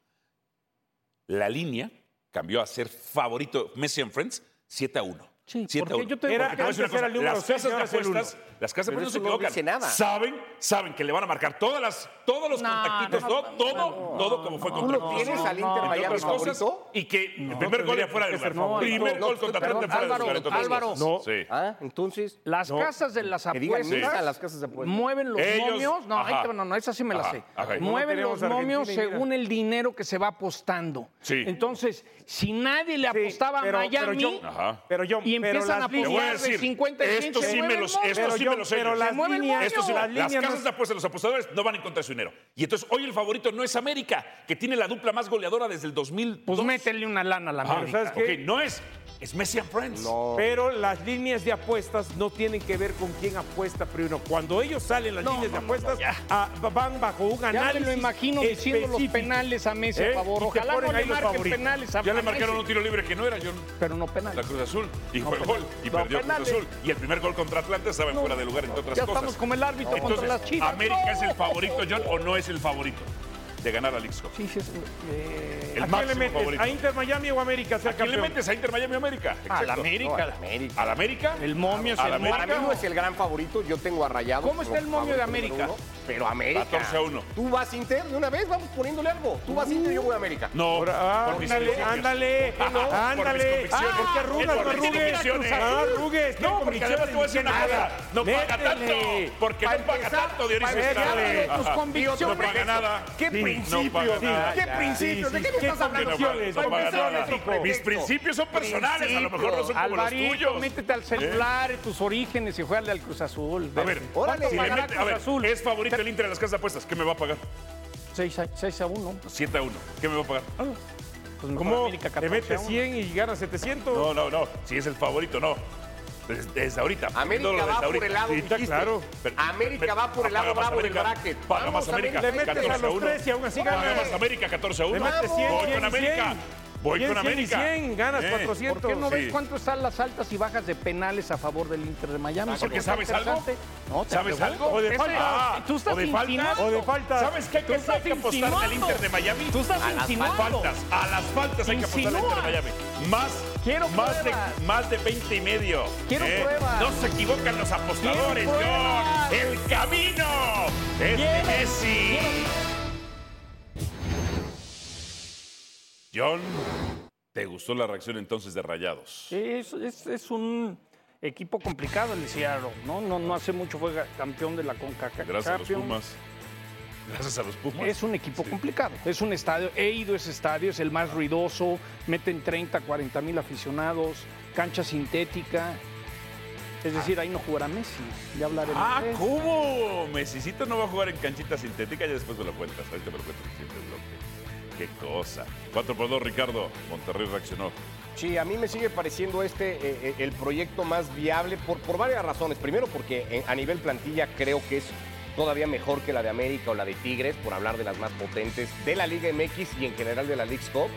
la línea cambió a ser favorito Messi and Friends 7 a 1. Sí, 7 a porque 1. yo te- Era- decir antes una era el número las seis, casas de apuestas, las casas de apuestas se equivocan. nada. Saben, saben que le van a marcar todas las, todos los No, contactitos, no, todo, no, todo, todo como fue ¿Tú contra lo Cruz tienes al Inter Miami cosas? Y que el primer gol ya fuera de lugar. Primer No, gol contra pero, Atlanta fuera de Álvaro, lugar. entonces, Álvaro. No. Ah, entonces. Las casas de las Que apuestas mueven los momios. No, no, no, esa sí me la sé. Mueven los momios según el dinero que se va apostando. Entonces, si nadie le apostaba a Miami. Pero yo, empiezan a a apostar de decir, 50 en 100, esto se sí me los, esto Pero sí yo- me lo sé. pero las líneas, moño. Esto sí, Las casas no- de apuestas, los apostadores no van en contra de su dinero. Y entonces hoy el favorito no es América, que tiene la dupla más goleadora desde el 2000. Pues métele una lana a la Ah, América. ¿sabes qué? ok, no es, es Messi and Friends. No. Pero las líneas de apuestas no tienen que ver con quién apuesta primero. Cuando ellos salen las No, líneas no, de no, apuestas, ah, van bajo un Ya me análisis lo imagino diciendo los penales a Messi ¿Eh? a favor. Y Ojalá no le los marquen penales a Ya le a marcaron Messi, un tiro libre que no era, John. Pero no penales. La Cruz Azul. Y fue No, gol. Y no, perdió penales. Cruz Azul. Y el primer gol contra Atlanta estaba en fuera de lugar, entre otras Ya cosas. estamos como el árbitro contra Entonces, las Chivas. ¿América ¡No! es el favorito, John, o no es el favorito de ganar a League Cup? Sí, sí, es, eh, El ¿A quién le máximo metes? favorito. ¿A Inter Miami o América a ser ¿A quién le campeón? metes? ¿A Inter Miami o América? a la Exacto. No, América. al América. ¿Al América? El momio es ¿A el la momio. Para mí no es el gran favorito, yo tengo a Rayados. ¿Cómo está como el momio de favorito América? uno, Pero América. 14 a 1. Tú vas Inter de una vez, vamos poniéndole algo. Tú vas Inter, yo voy a América. No, Ahora, ah, (laughs) por mis ándale, convicciones. ándale, por ándale. convicciones. Ah, ¿por qué arrugas, Por no mis arrugues? convicciones. No arrugues, ¿qué No, porque además te voy a decir una cosa. No paga tanto. Porque no paga tanto, Dionisio tus Ajá. convicciones. No paga nada. ¿Qué no nada. ¿Qué sí, ¿De qué me ¿Qué estás hablando? No. Mis principios son personales, a lo mejor no son como los Alvarito, tuyos. métete al celular, tus orígenes y juégale al Cruz Azul. A ver, Órale. si le mete- a ver, Azul? es favorito el Inter en las casas de apuestas. ¿Qué me va a pagar? 6 a, 6 a 1. 7 a 1. ¿Qué me va a pagar? Pues mejor ¿Cómo? América ¿Te 14 a metes 1. 100 y ganas 700? No, no, no. Si es el favorito, no. Desde, desde ahorita. América va por el lado, Sí, claro. Pero- América pero- va por el lado bravo del América, bracket. Más América. Le metes a 14 los 1. tres y aún así Paga ganas. más América, 14 a 1. Le metes 100, Voy 100 con y América. 100. Voy 100, con 100 y América. 100, ganas Eh, 400. ¿Por qué no ves Sí. cuánto están las altas y bajas de penales a favor del Inter de Miami? Porque Está ¿sabes algo? No, te ¿Sabes pregunto. algo? O de faltas. Ah, tú estás o de insinuando. O de faltas. ¿Sabes qué hay que, Tú estás hay que apostarle al. Inter de Miami? Tú estás a las insinuando. faltas. A las faltas hay que apostarle al Inter de. Miami. Más, Quiero más, de, más de 20 y medio. Quiero pruebas. No se equivocan los apostadores. John. El camino es de Quiero- Messi. John, ¿te gustó la reacción entonces de Rayados? Es, es- es un equipo complicado el Seattle, ¿no? No, no hace mucho fue campeón de la CONCACAF. Gracias a los. Pumas. Gracias a los Pumas. Es un equipo complicado. Es un estadio, he ido a ese estadio, es el más ruidoso, meten 30, 40 mil aficionados, cancha sintética. Es decir, ahí no jugará Messi. Ya hablaremos Ah, de. ¿cómo? Messicito no va a jugar en canchita sintética, ya después me lo cuentas. Ahorita me lo cuentas Qué cosa. 4 por 2, Ricardo. Monterrey reaccionó. Sí, a mí me sigue pareciendo este eh, eh, el proyecto más viable por, por varias razones. Primero porque eh, a nivel plantilla creo que es todavía mejor que la de América o la de Tigres, por hablar de las más potentes de la Liga MX y en general de la League Cup.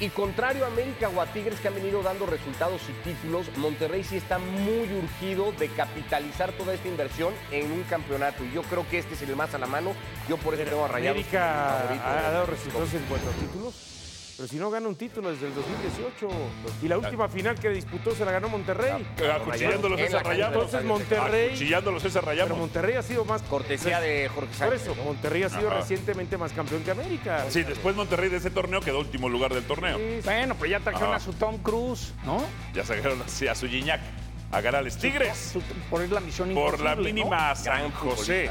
Y contrario a América o a Tigres que han venido dando resultados y títulos, Monterrey sí está muy urgido de capitalizar toda esta inversión en un campeonato. Y yo creo que este es el más a la mano. Yo por eso tengo a Rayados América ha, dado resultados en cuanto a títulos. Pero si no gana un título desde el 2018. Y la última final que disputó se la ganó Monterrey. Acuchillándolos En esa la cancha rayado. Entonces Monterrey. Acuchillándolos esa Pero rayamos. Monterrey ha sido más. Cortesía de Jorge Por Sánchez. eso, ¿no? Monterrey ha sido Ajá. recientemente más campeón que América. Sí, después Monterrey de ese torneo quedó último lugar del torneo. Sí, Bueno, pues ya trajeron Ajá. a su Tom Cruise, ¿no? Ya sacaron así a su Gignac. A Garales. Tigres. Su- por la misión Por la imposible, ¿no? mínima San José. ¿eh?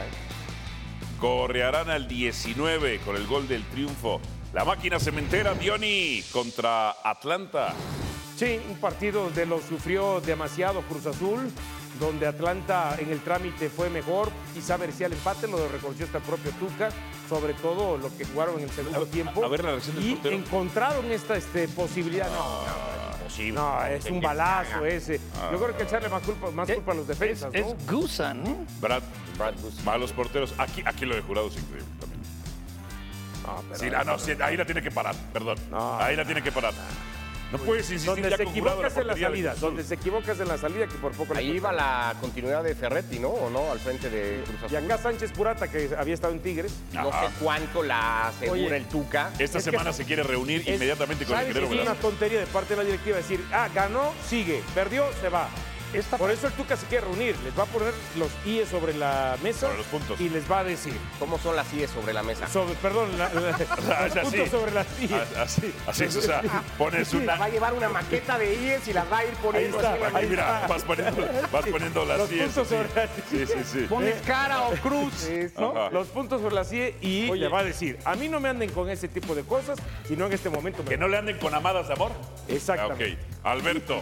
Correarán al 19 con el gol del triunfo. La máquina cementera Dioni contra Atlanta. Sí, un partido donde lo sufrió demasiado Cruz Azul, donde Atlanta en el trámite fue mejor, quizá merecía el empate, lo reconoció hasta el propio Tuca, sobre todo lo que jugaron en el segundo A- tiempo. a ver la reacción del y portero. encontraron esta este, posibilidad. No, no, es un balazo ese. Yo creo que echarle más culpa, más culpa a los defensas, Es, ¿no? es Gusan, ¿no? Brad, Brad Guzzi. malos porteros. Aquí, aquí lo de jurado es increíble también. No, pero- Sí, ah, no, sí, ahí la tiene que parar, perdón. No. ahí la tiene que parar. No puedes insistir donde ya se equivocas en la salida, donde se equivocas en la salida, que por poco Ahí iba la continuidad de Ferretti, ¿no? ¿O no? Al frente de Cruz Y Azul. acá Sánchez Purata, que había estado en Tigres. No sé cuánto la asegura Oye, el Tuca. Esta Es semana se quiere reunir Es- inmediatamente con el ingeniero Es una tontería de parte de la directiva decir, ah, ganó, sigue, perdió, se va. Esta- Por eso el Tuca se quiere reunir, les va a poner los IE sobre la mesa Sobre los puntos. y les va a decir, ¿Cómo son las IES sobre la mesa? sobre, perdón, la- la- (laughs) Ah, es los así. puntos sobre las IE. Ah, Así, así es, o sea, pones Va a una. llevar una maqueta de IES y las va a ir poniendo Ahí está, así Ahí mira, vas poniendo, vas poniendo las Los 10. puntos sobre las Sí, sí, sí. Pones cara o cruz. ¿no? Los puntos sobre las IE y le va a decir, a mí no me anden con ese tipo de cosas, sino en este momento me Que no le anden con amadas de amor. Exactamente. Ah, ok. Alberto.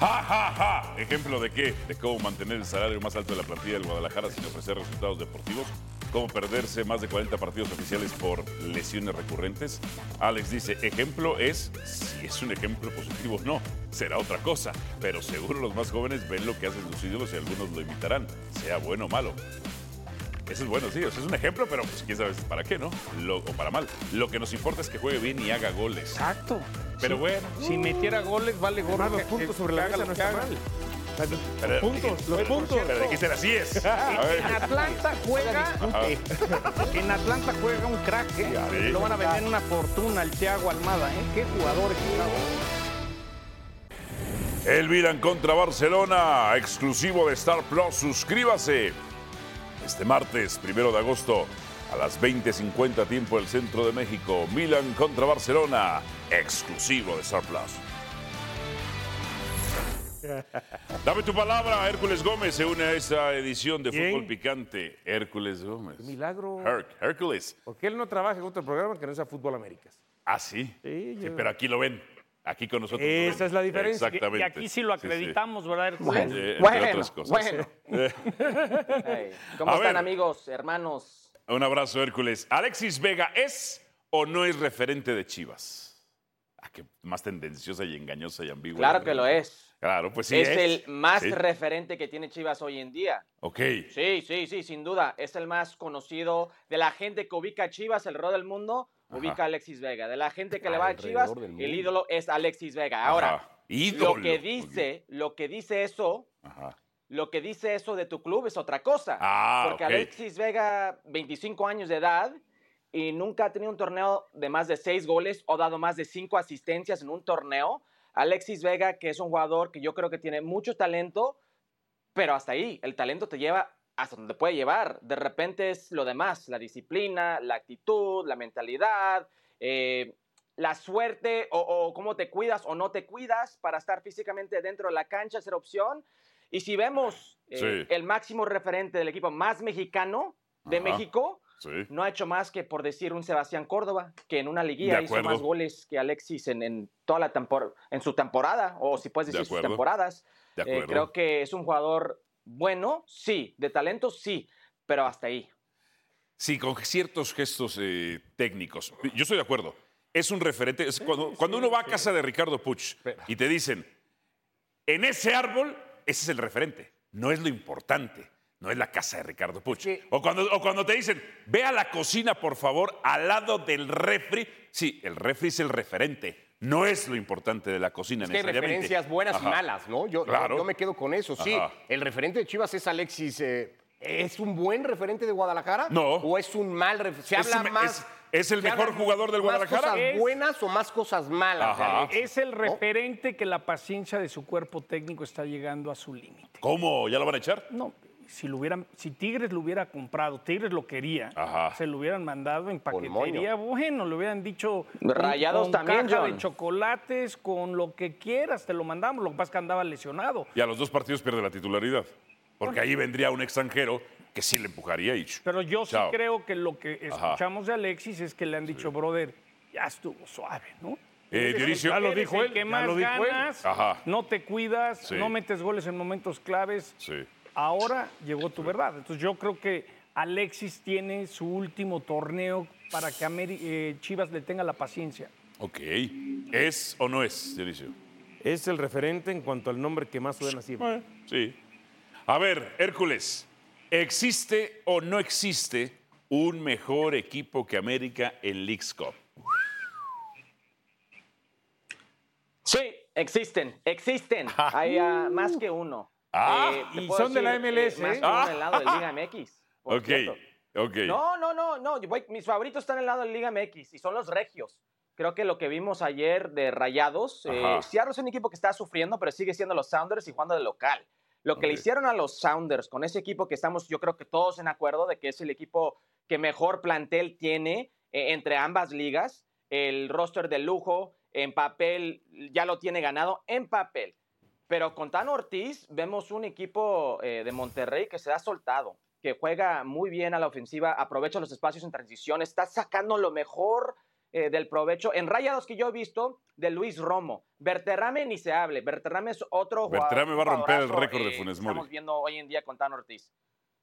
Ja, ja, ja. ¿Ejemplo de qué? De cómo mantener el salario más alto de la plantilla del Guadalajara sin ofrecer resultados deportivos. Cómo perderse más de 40 partidos oficiales por lesiones recurrentes. Alex dice, ejemplo es, si es un ejemplo positivo o no, será otra cosa. Pero seguro los más jóvenes ven lo que hacen sus ídolos y algunos lo imitarán, sea bueno o malo. Eso es bueno, sí, o sea, es un ejemplo, pero pues quién sabe para qué, ¿no? Lo- o para mal. Lo que nos importa es que juegue bien y haga goles. Exacto. Pero bueno. Si metiera goles, vale gorro. Además, los que- puntos que- sobre la que haga mesa lo no que está haga. mal. Pero- Los puntos, los puntos. Pero dijiste así es. A En. Atlanta juega. En Atlanta juega un crack, ¿eh? Sí. Lo van a vender una fortuna el Thiago Almada, ¿eh? Qué jugador es El Milan contra Barcelona, exclusivo de Star Plus. Suscríbase. Este martes, primero de agosto, a las 20.50 tiempo del centro de México. Milan contra Barcelona, exclusivo de Star Plus. (laughs) Dame tu palabra, Hércules Gómez se une a esta edición de ¿Quién? Fútbol Picante. Hércules Gómez. Milagro. Herc- Hércules. Porque él no trabaja en otro programa que no sea Fútbol Américas. Ah, sí. Sí, pero aquí lo ven. Aquí con nosotros. Esa es la diferencia. Exactamente. Y aquí sí lo Sí, sí. acreditamos, ¿verdad? Bueno, Eh, entre bueno, otras cosas. bueno. (laughs) Hey, ¿Cómo A están ver. amigos, hermanos? Un abrazo, Hércules. ¿Alexis Vega es o no es referente de Chivas? Ah, qué más tendenciosa y engañosa y ambigua. Claro que lo es. Claro, pues sí. es, el más Sí. referente que tiene Chivas hoy en día. Ok. Sí, sí, sí, sin duda. Es el más conocido de la gente que ubica a Chivas, el rol del mundo. Ubica a Alexis Vega. De la gente que le va a Chivas, el ídolo es Alexis Vega. Ahora, Ajá. Lo que dice, lo que dice eso, Ajá. lo que dice eso de tu club es otra cosa. Ah, Porque. Alexis Vega, 25 años de edad, y nunca ha tenido un torneo de más de 6 goles o dado más de 5 asistencias en un torneo. Alexis Vega, que es un jugador que yo creo que tiene mucho talento, pero hasta ahí, el talento te lleva hasta donde puede llevar. De repente es lo demás, la disciplina, la actitud, la mentalidad, eh, la suerte o, o cómo te cuidas o no te cuidas para estar físicamente dentro de la cancha, ser opción. Y si vemos eh, Sí. el máximo referente del equipo más mexicano de Ajá. México, Sí. no ha hecho más que por decir un Sebastián Córdoba, que en una liguilla De hizo más goles que Alexis en, en toda la en su temporada, o si puedes De decir sus acuerdo. temporadas. De Eh, creo que es un jugador bueno, sí, de talento, sí, pero hasta ahí. Sí, con ciertos gestos eh, técnicos. Yo estoy de acuerdo. Es un referente. Es cuando, cuando uno va a casa de Ricardo Puch y te dicen, en ese árbol, ese es el referente. No es lo importante. No es la casa de Ricardo Puch. Sí. O, cuando, o cuando te dicen, ve a la cocina, por favor, al lado del refri. Sí, el refri es el referente. No es lo importante de la cocina Es que hay necesariamente. referencias buenas Ajá. y malas, ¿no? Yo, yo- Claro. yo me quedo con eso, sí. Ajá. El referente de Chivas es Alexis. eh, ¿Es un buen referente de Guadalajara? No. ¿O es un mal referente? Se Es habla un- más es- ¿Es el mejor jugador del ¿Más Guadalajara? cosas buenas o más cosas malas? Ajá. Es el referente que la paciencia de su cuerpo técnico está llegando a su límite. ¿Cómo? ¿Ya lo van a echar? No, si lo hubieran, si Tigres lo hubiera comprado, Tigres lo quería, Ajá. se lo hubieran mandado en paquetería, bueno, le hubieran dicho Rayados con también, caja John. de chocolates, con lo que quieras, te lo mandamos. Lo que pasa es que andaba lesionado. Y a los dos partidos pierde la titularidad. Porque ahí vendría un extranjero que sí le empujaría y... Pero yo Chao. sí creo que lo que Ajá. escuchamos de Alexis es que le han dicho, brother, ya estuvo suave, ¿no? Eh, Dionisio. el- Ya lo dijo él, que más lo dijo él. ganas, Ajá. no te cuidas, Sí. no metes goles en momentos claves. Sí. Ahora llegó tu verdad. Entonces yo creo que Alexis tiene su último torneo para que Ameri- eh, Chivas le tenga la paciencia. Ok. ¿Es o no es, Dionisio? Es el referente en cuanto al nombre que más suena siempre. Sí. A ver, Hércules, ¿existe o no existe un mejor equipo que América en Leagues Cup? Sí, existen, existen. Hay más que uno. Ah, Eh, y son de la MLS, más ¿eh? uno Ah. en el lado de Liga MX. Ok, cierto. ok. No, no, no, no. voy- mis favoritos están en el lado de Liga MX y son los regios. Creo que lo que vimos ayer de Rayados, eh. Seattle es un equipo que está sufriendo, pero sigue siendo los Sounders y jugando de local. Lo que le Ok. hicieron a los Sounders con ese equipo que estamos, yo creo que todos en acuerdo de que es el equipo que mejor plantel tiene eh, entre ambas ligas, el roster de lujo, en papel ya lo tiene ganado, en papel. Pero con Tano Ortiz vemos un equipo eh, de Monterrey que se ha soltado, que juega muy bien a la ofensiva, aprovecha los espacios en transición, está sacando lo mejor eh, del provecho. En rayados que yo he visto de Luis Romo, Berterrame ni se hable, Berterrame es otro jugador. Berterame va a romper el récord de eh, Funes que Estamos Mori. viendo hoy en día con Tano Ortiz.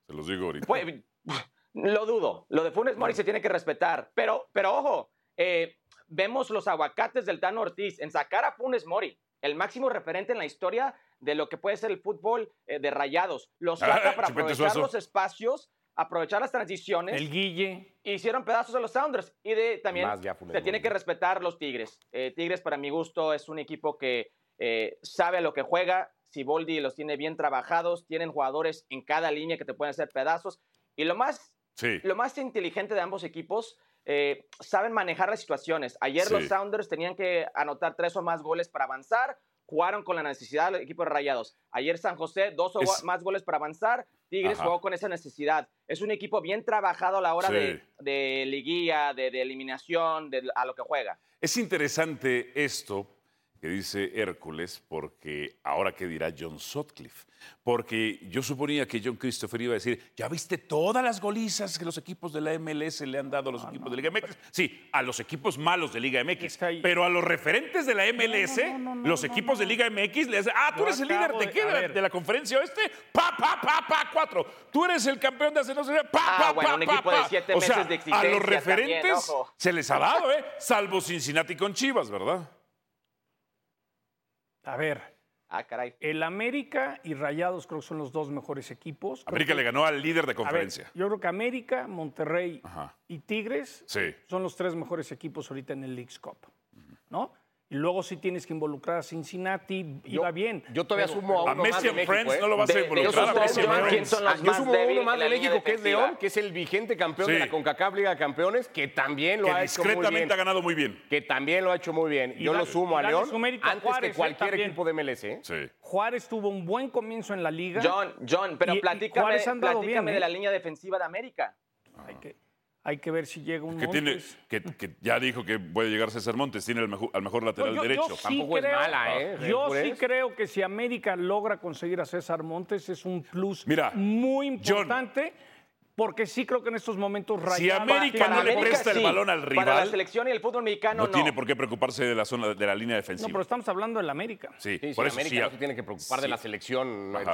Se los digo ahorita. Pues, (laughs) lo dudo. Lo de Funes Mori se tiene que respetar. Pero, pero ojo, vemos los aguacates del Tano Ortiz en sacar a Funes Mori, el máximo referente en la historia de lo que puede ser el fútbol eh, de rayados. Los (laughs) Ah, saca para aprovechar los espacios, aprovechar las transiciones. El Guille. Hicieron pedazos a los Sounders. Y de, también se tiene que respetar los Tigres. Eh, Tigres, para mi gusto, es un equipo que eh, sabe a lo que juega. Siboldi los tiene bien trabajados. Tienen jugadores en cada línea que te pueden hacer pedazos. Y lo más Sí. lo más inteligente de ambos equipos, eh, saben manejar las situaciones. Ayer Sí. los Sounders tenían que anotar tres o más goles para avanzar, jugaron con la necesidad del equipo de Rayados. Ayer San José, dos o Es- más goles para avanzar, Tigres Ajá. jugó con esa necesidad. Es un equipo bien trabajado a la hora Sí. de, de liguilla, de, de eliminación, de, a lo que juega. Es interesante esto que dice Hércules, porque ahora qué dirá John Sutcliffe. Porque yo suponía que John Christopher iba a decir, ¿ya viste todas las golizas que los equipos de la MLS le han dado a los equipos de Liga MX? Sí, a los equipos malos de Liga MX. Es que ahí- Pero a los referentes de la MLS, no, no, no, los no, equipos de Liga MX le hacen, ah, tú Yo eres el líder de de- qué, de la, de conferencia oeste, pa, pa, pa, pa, cuatro. Tú eres el campeón de hace no sé pa, Ah, pa, bueno, pa, un pa, equipo de pa. siete O sea, meses de A los existencia también, referentes ojo. se les ha dado, ¿eh? Salvo Cincinnati con Chivas, ¿verdad? A ver, Ah, caray. el América y Rayados creo que son los dos mejores equipos. Creo América que- le ganó al líder de A ver, conferencia. yo creo que América, Monterrey Ajá. y Tigres Sí. son los tres mejores equipos ahorita en el Leagues Cup, ¿no? Y luego sí tienes que involucrar a Cincinnati, Yo- iba bien. Yo todavía pero- sumo a A uno más Messi de and México, Friends ¿eh? no lo vas De- a de involucrar esos a Messi and John, Friends. ¿quién son los Ah, yo más sumo a uno más de México, que es? León, que es el vigente campeón Sí. de la CONCACAF Liga de Campeones, que también lo Que ha hecho muy discretamente bien. ha ganado muy bien. Que también lo ha hecho muy bien. Y Yo lo sumo a León su mérito a antes Juárez, que ¿eh? cualquier equipo de MLS. ¿eh? Sí. Juárez tuvo un buen comienzo en la liga. John, John, pero Y- platícame, bien, de ¿eh? la línea defensiva de América. Hay que, hay que ver si llega un Que, tiene, que, que ya dijo que puede llegar César Montes, tiene el mejor, al mejor lateral No, yo- derecho. yo sí Tampoco es creo- mala, ¿eh? Yo Hércules. sí creo que si América logra conseguir a César Montes es un plus Mira, muy John. importante, porque sí creo que en estos momentos Si América no le mejor- presta el balón al Para la rival, selección y el fútbol mexicano no, no. tiene por qué preocuparse de la zona de la línea No, defensiva. pero estamos hablando del América. sí, Sí, por sí, eso América sí. no se tiene que preocupar de la selección, Ajá.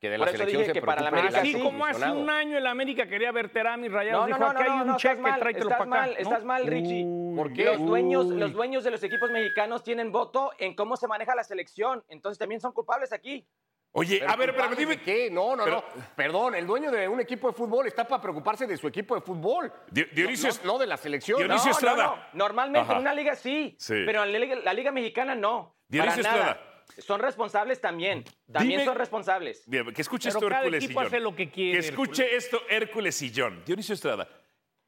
Que de Por la eso selección dije se que para la América Así sí. como hace un año el América quería ver Terán y Rayados No, no, dijo, no, aquí hay no, un no, cheque, estás mal, tráetelo estás para acá. mal, ¿no? estás mal, Richie. ¿Por qué? Los dueños, Uy. los dueños de los equipos mexicanos tienen voto en cómo se maneja la selección, entonces también son culpables aquí. Oye, Pero a ver, pero dime. qué? No, no, Pero- no. Perdón, el dueño de un equipo de fútbol está para preocuparse de su equipo de fútbol. Di- Dionisio no, no, no de la selección. Dionisio no, Estrada. no, no. Normalmente Ajá. en una liga sí, Sí. pero en la liga, la liga mexicana no. Dionisio para nada. Son responsables también. También Dime- son responsables. Bien, que escuche Pero esto cada Hércules y equipo John. hace lo que quiere, Que escuche esto Hércules y John. Dionisio Estrada.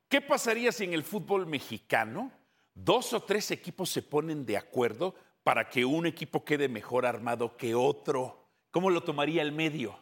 ¿qué pasaría si en el fútbol mexicano dos o tres equipos se ponen de acuerdo para que un equipo quede mejor armado que otro? ¿Cómo lo tomaría el medio?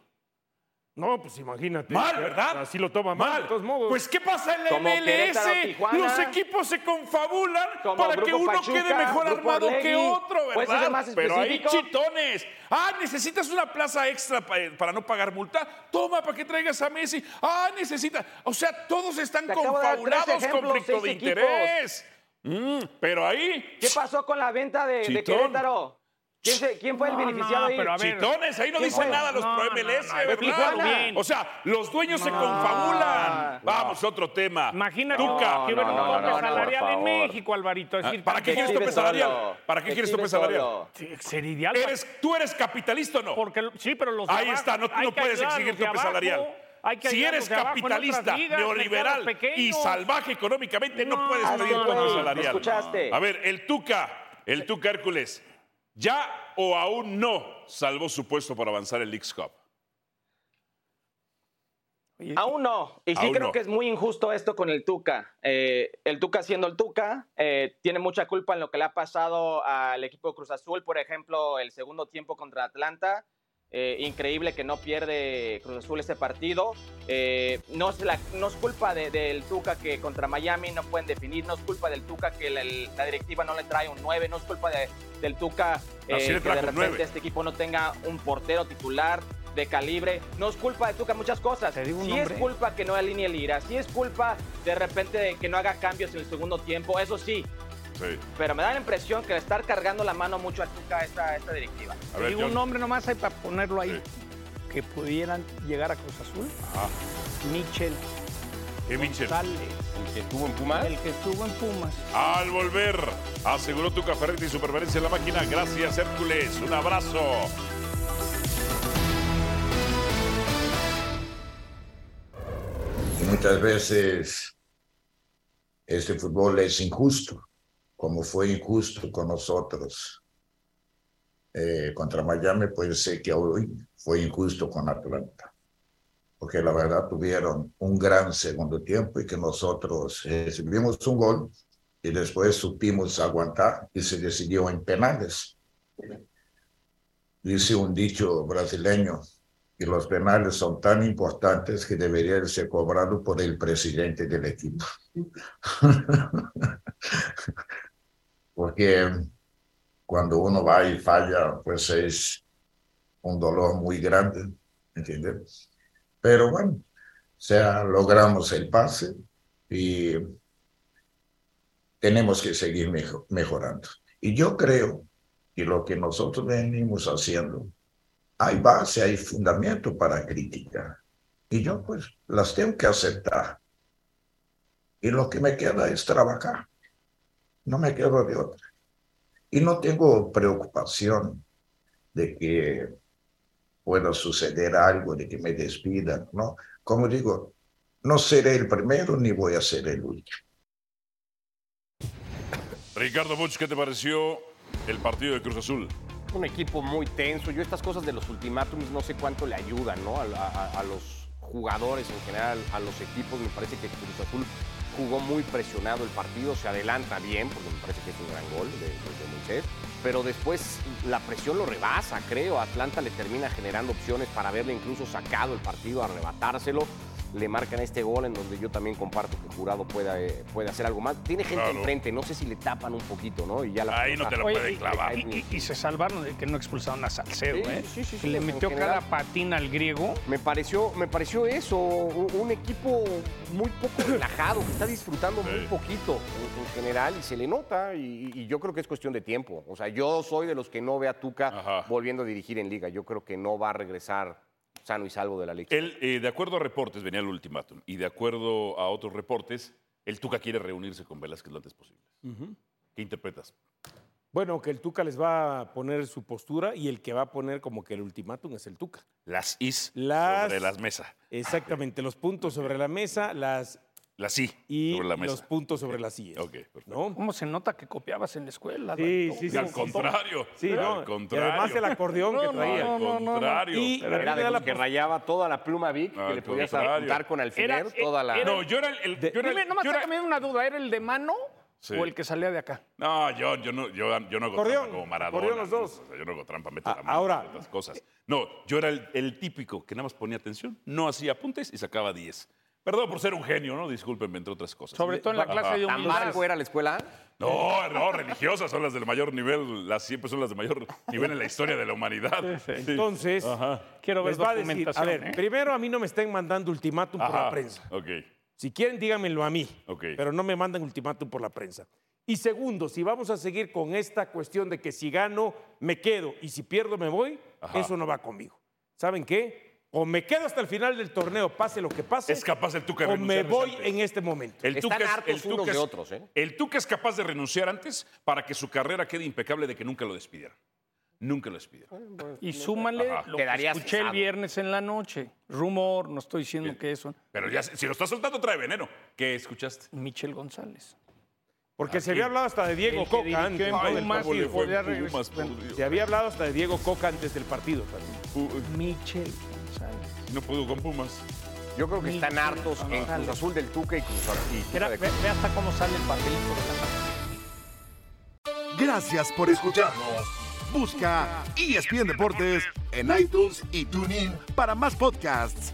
No, pues imagínate. Mal, ¿verdad? Así lo toma mal, de todos modos. Pues, ¿qué pasa en la Como MLS? Tijuana. Los equipos se confabulan Como para que uno Pachuca, quede mejor Grupo armado que otro, ¿Puedes ¿verdad? más Pero hay chitones. Ah, necesitas una plaza extra pa- para no pagar multa. Toma, para que traigas a Messi. Ah, necesitas. O sea, todos están confabulados, ejemplos, conflicto de equipos. interés. Mm, pero ahí. ¿Qué pasó con la venta de, de. Querétaro? ¿Quién, se- quién fue el beneficiado no, ahí? pero a ver. Chitones, ahí no ¿Quién dicen fue? nada los No, pro no, MLS, no, ¿verdad? O sea, los dueños se No. confabulan. Vamos, otro tema. Imagínate Tuca. que hubiera un tope no, no, salarial en. México, Alvarito. Es Ah, decir, ¿Para qué quieres tope salarial? ¿Para qué quieres tope salarial? sería ideal. Eres, tú eres capitalista o no. Porque, sí, pero los Ahí está, no, tú no puedes exigir tope abajo, salarial. hay que Si eres capitalista, ligas, neoliberal y salvaje económicamente, no, puedes pedir tope salarial. ¿Escuchaste? A ver, el Tuca, el Tuca Hércules, ¿ya o aún no salvó su puesto para avanzar el Leagues Cup? Aún no. Y sí Aún creo no. que es muy injusto esto con el Tuca. Eh, el Tuca siendo el Tuca, eh, tiene mucha culpa en lo que le ha pasado al equipo de Cruz Azul, por ejemplo, el segundo tiempo contra Atlanta. Eh, increíble que no pierde Cruz Azul ese partido. Eh, no, es la- no es culpa de- del Tuca que contra Miami no pueden definir, no es culpa del Tuca que la, la directiva no le trae un 9, no es culpa de- del Tuca eh, que de repente 9. este equipo no tenga un portero titular de calibre. No es culpa de Tuca muchas cosas. Un Sí es culpa que no alinee el IRA, sí es culpa de repente de que no haga cambios en el segundo tiempo, eso sí. Sí. Pero me da la impresión que le estar cargando la mano mucho a Tuca esta, esta directiva. A ver, digo un nombre nomás ahí para ponerlo ahí. Sí. Que pudieran llegar a Cruz Azul. Ajá. Michel ¿Qué Mitchell? González, El que estuvo en Pumas. el que estuvo en Pumas. Al volver, aseguró Tuca Ferretti su permanencia en la máquina. Gracias, Hércules. Un abrazo. Y muchas veces este fútbol es injusto, como fue injusto con nosotros. Eh, contra Miami puede ser que hoy fue injusto con Atlanta, porque la verdad tuvieron un gran segundo tiempo y que nosotros recibimos un gol y después supimos aguantar y se decidió en penales. Dice un dicho brasileño, y los penales son tan importantes que deberían ser cobrados por el presidente del equipo. (laughs) Porque cuando uno va y falla, pues es un dolor muy grande, ¿entiendes? Pero bueno, o sea, logramos el pase y tenemos que seguir mejo- mejorando. Y yo creo que lo que nosotros venimos haciendo hay base, hay fundamento para criticar. Y yo pues las tengo que aceptar. Y lo que me queda es trabajar. No me quedo de otra. Y no tengo preocupación de que pueda suceder algo, de que me despidan, ¿no? Como digo, no seré el primero ni voy a ser el último. Ricardo Buch, ¿qué te pareció el partido de Cruz Azul? Un equipo muy tenso. Yo estas cosas de los ultimátums no sé cuánto le ayudan, ¿no? A, a- a los jugadores en general, a los equipos. Me parece que Cruz Azul jugó muy presionado el partido, se adelanta bien, porque me parece que es un gran gol de, de- Moisés. Pero después la presión lo rebasa, creo. Atlanta le termina generando opciones para haberle incluso sacado el partido, arrebatárselo. Le marcan este gol en donde yo también comparto que Jurado pueda, eh, puede hacer algo más. Tiene gente Claro. enfrente, no sé si le tapan un poquito, ¿no? Y ya la Ahí no te lo Oye, pueden y- clavar. Y, y- y se salvaron de que no expulsaron a Salcedo, Sí, ¿eh? sí, sí, sí, le metió general. cada patina al griego. Me pareció, me pareció eso, un, un equipo muy poco relajado, que está disfrutando muy Sí. poquito en, en general y se le nota y, y yo creo que es cuestión de tiempo. O sea, yo soy de los que no ve a Tuca Ajá. volviendo a dirigir en liga. Yo creo que no va a regresar sano y salvo de la. Él, eh, de acuerdo a reportes, venía el ultimátum, y de acuerdo a otros reportes, el Tuca quiere reunirse con Velázquez lo antes posible. ¿Qué interpretas? Bueno, que el Tuca les va a poner su postura y el que va a poner como que el ultimátum es el Tuca. Las is Las- sobre las mesas. Exactamente, los puntos sobre la mesa, las La sí. y sobre la mesa. los puntos sobre las sillas. Ok, perfecto. ¿no? ¿Cómo se nota que copiabas en la escuela? Sí, sí, sí. al contrario. Sí, ¿no? Al contrario. Y además el acordeón que No, no, traía. no, no, Al contrario. Y Era era de la los que rayaba toda la pluma Vic, que le podías apuntar con alfiler Era- toda la... era- No, yo era el. el- De- yo era el- Dime, nomás sácame una duda, ¿era el de mano Sí. o el que salía de acá? No, yo, yo no, yo, yo no hago Acordeón, trampa como Maradona. acordeón los ¿no? dos. O sea, yo no hago trampa, meto Ah, la mano, ahora- otras cosas. No, yo era el, el típico que nada más ponía atención, no hacía apuntes y sacaba 10. Perdón por ser un genio, ¿no? Discúlpenme, entre otras cosas. Sobre todo en la clase de ¿Tan humildad. barco era la escuela? No, no, religiosas son las del mayor nivel, las siempre son las de mayor nivel en la historia de la humanidad. Sí. Entonces, Quiero ver les va a decir, a documentación. ver, ¿eh? primero a mí no me estén mandando ultimátum por la prensa. Ok. Si quieren, díganmelo a mí, Ok. pero no me manden ultimátum por la prensa. Y segundo, si vamos a seguir con esta cuestión de que si gano, me quedo y si pierdo, me voy, Ajá. eso no va conmigo. ¿Saben qué? O me quedo hasta el final del torneo, pase lo que pase, Es capaz el Tuca de o me renunciar voy antes. en este momento. El Están Tuca es- hartos el Tuca unos de es- otros, ¿eh? El Tuca es capaz de renunciar antes para que su carrera quede impecable de que nunca lo despidieran. Nunca lo despidieron. Y súmale Ajá. lo que Quedaría escuché el cesado. viernes en la noche. Rumor, no estoy diciendo que eso. Pero ya, si lo estás soltando, trae veneno. ¿Qué escuchaste? Michel González. Porque se había hablado hasta de Diego Coca antes. en Ay, Pumas cómo y le fue podría en Pumas, regresar. por Bueno, Dios. Se había hablado hasta de Diego Coca antes del partido también. Michel González. No pudo con Pumas. Yo creo que están hartos en. Cruz Azul del Tuca y Cruz Azul. y Mira, ve, ve hasta cómo sale el papelito de la Gracias por escucharnos. Busca ESPN Deportes en iTunes y TuneIn para más podcasts.